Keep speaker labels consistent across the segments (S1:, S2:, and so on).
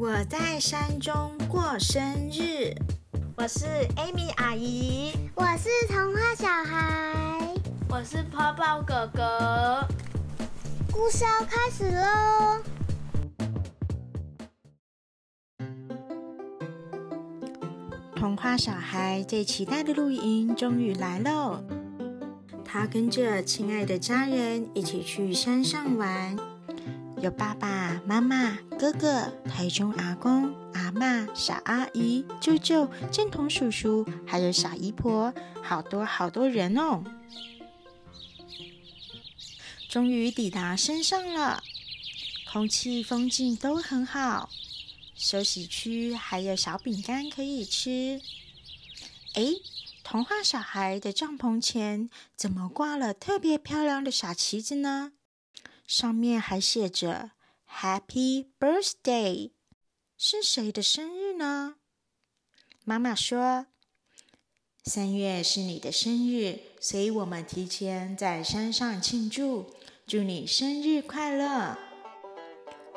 S1: 我在山中过生日。
S2: 我是 Amy 阿姨，
S3: 我是童话小孩，
S4: 我是泡泡哥哥。
S3: 故事要开始喽！
S1: 童话小孩最期待的露营终于来喽！他跟着亲爱的家人一起去山上玩，有爸爸妈妈、哥哥、台中阿公、阿妈、小阿姨、舅舅、建童叔叔，还有小姨婆，好多好多人哦！终于抵达山上了，空气、风景都很好。休息区还有小饼干可以吃。哎，童话小孩的帐篷前怎么挂了特别漂亮的小旗子呢？上面还写着 “Happy Birthday”，是谁的生日呢？妈妈说：“三月是你的生日，所以我们提前在山上庆祝，祝你生日快乐！”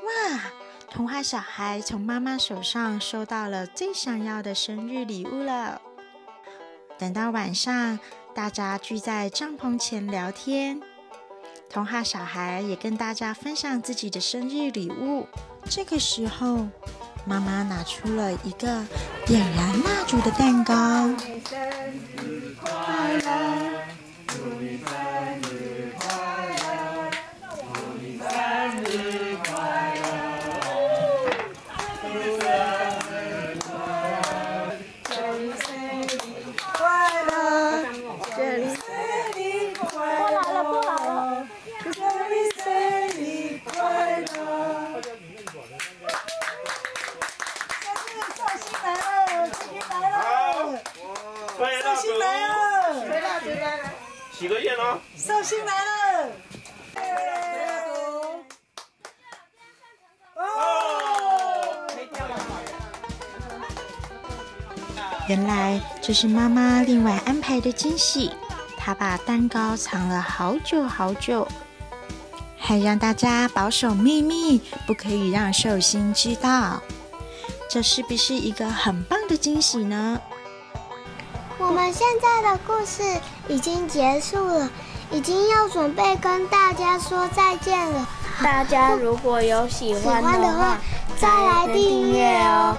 S1: 哇！童话小孩从妈妈手上收到了最想要的生日礼物了。等到晚上，大家聚在帐篷前聊天，童话小孩也跟大家分享自己的生日礼物。这个时候，妈妈拿出了一个点燃蜡烛的蛋糕。
S5: 几个月呢？
S2: 寿星来了！
S5: 哦！
S1: 原来这是妈妈另外安排的惊喜，她把蛋糕藏了好久好久，还让大家保守秘密，不可以让寿星知道。这是不是一个很棒的惊喜呢？
S3: 我们现在的故事已经结束了，已经要准备跟大家说再见了。
S4: 大家如果有喜欢的话，
S3: 再来订阅哦。